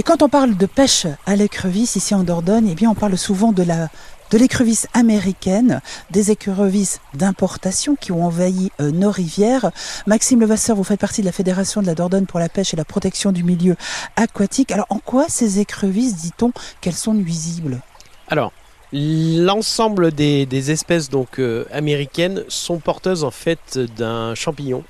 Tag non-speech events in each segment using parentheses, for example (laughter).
Et quand on parle de pêche à l'écrevisse ici en Dordogne, eh bien on parle souvent de la de l'écrevisse américaine, des écrevisses d'importation qui ont envahi euh, nos rivières. Maxime Levasseur, vous faites partie de la Fédération de la Dordogne pour la pêche et la protection du milieu aquatique. Alors en quoi ces écrevisses, dit-on, qu'elles sont nuisibles? L'ensemble des, espèces donc euh, américaines sont porteuses en fait d'un champignon.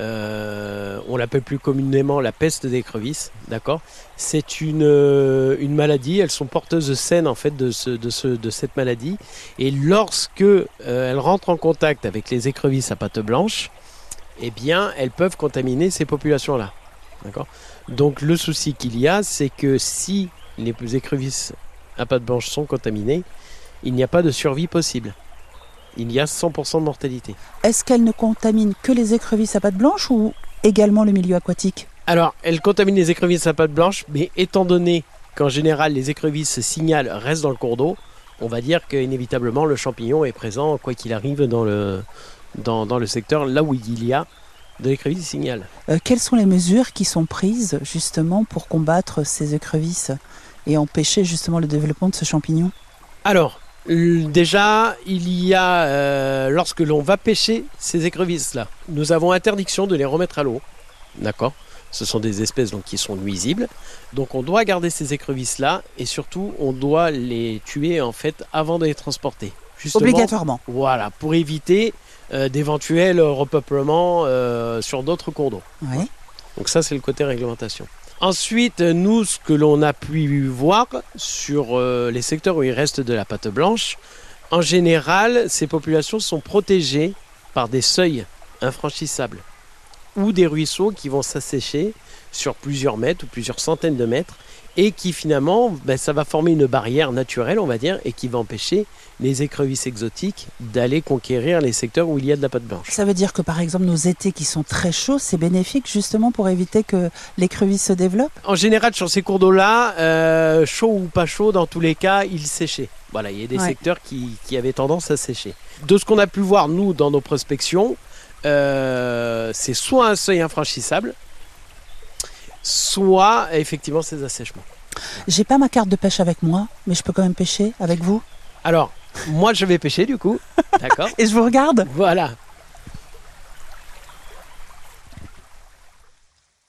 Euh, on l'appelle plus communément la peste d'écrevisse, d'accord? C'est une, euh, une maladie, elles sont porteuses saines en fait de, ce, de, ce, de cette maladie. Et lorsque elles rentrent en contact avec les écrevisses à pattes blanches, eh bien elles peuvent contaminer ces populations-là. D'accord? Donc le souci qu'il y a, c'est que si les écrevisses à pattes blanches sont contaminées, il n'y a pas de survie possible. Il y a 100% de mortalité. Est-ce qu'elle ne contamine que les écrevisses à pattes blanches ou également le milieu aquatique? Alors, elle contamine les écrevisses à pattes blanches, mais étant donné qu'en général les écrevisses signalent restent dans le cours d'eau, on va dire qu'inévitablement le champignon est présent, quoi qu'il arrive, dans le, dans, le secteur là où il y a de l'écrevisse signale. Euh, quelles sont les mesures qui sont prises justement pour combattre ces écrevisses? Et empêcher justement le développement de ce champignon Alors, déjà, il y a, euh, lorsque l'on va pêcher ces écrevisses-là, nous avons interdiction de les remettre à l'eau. D'accord? Ce sont des espèces donc, qui sont nuisibles. Donc on doit garder ces écrevisses-là et surtout on doit les tuer en fait avant de les transporter. Obligatoirement. Voilà, pour éviter euh, d'éventuels repeuplements euh, sur d'autres cours d'eau. Donc ça c'est le côté réglementation. Ensuite, nous, ce que l'on a pu voir sur euh, les secteurs où il reste de la pâte blanche, en général, ces populations sont protégées par des seuils infranchissables ou des ruisseaux qui vont s'assécher sur plusieurs mètres ou plusieurs centaines de mètres et qui finalement, ben, ça va former une barrière naturelle, on va dire, et qui va empêcher les écrevisses exotiques d'aller conquérir les secteurs où il y a de la pâte blanche. Ça veut dire que par exemple nos étés qui sont très chauds, c'est bénéfique justement pour éviter que l'écrevisse se développe? En général, sur ces cours d'eau-là, euh, chaud ou pas chaud, dans tous les cas, ils séchaient. Voilà, il y a des secteurs qui, avaient tendance à sécher. De ce qu'on a pu voir, nous, dans nos prospections, euh, c'est soit un seuil infranchissable, soit effectivement ces assèchements. J'ai pas ma carte de pêche avec moi, mais je peux quand même pêcher avec vous? Alors, moi je vais pêcher du coup. D'accord (laughs) Et je vous regarde? Voilà.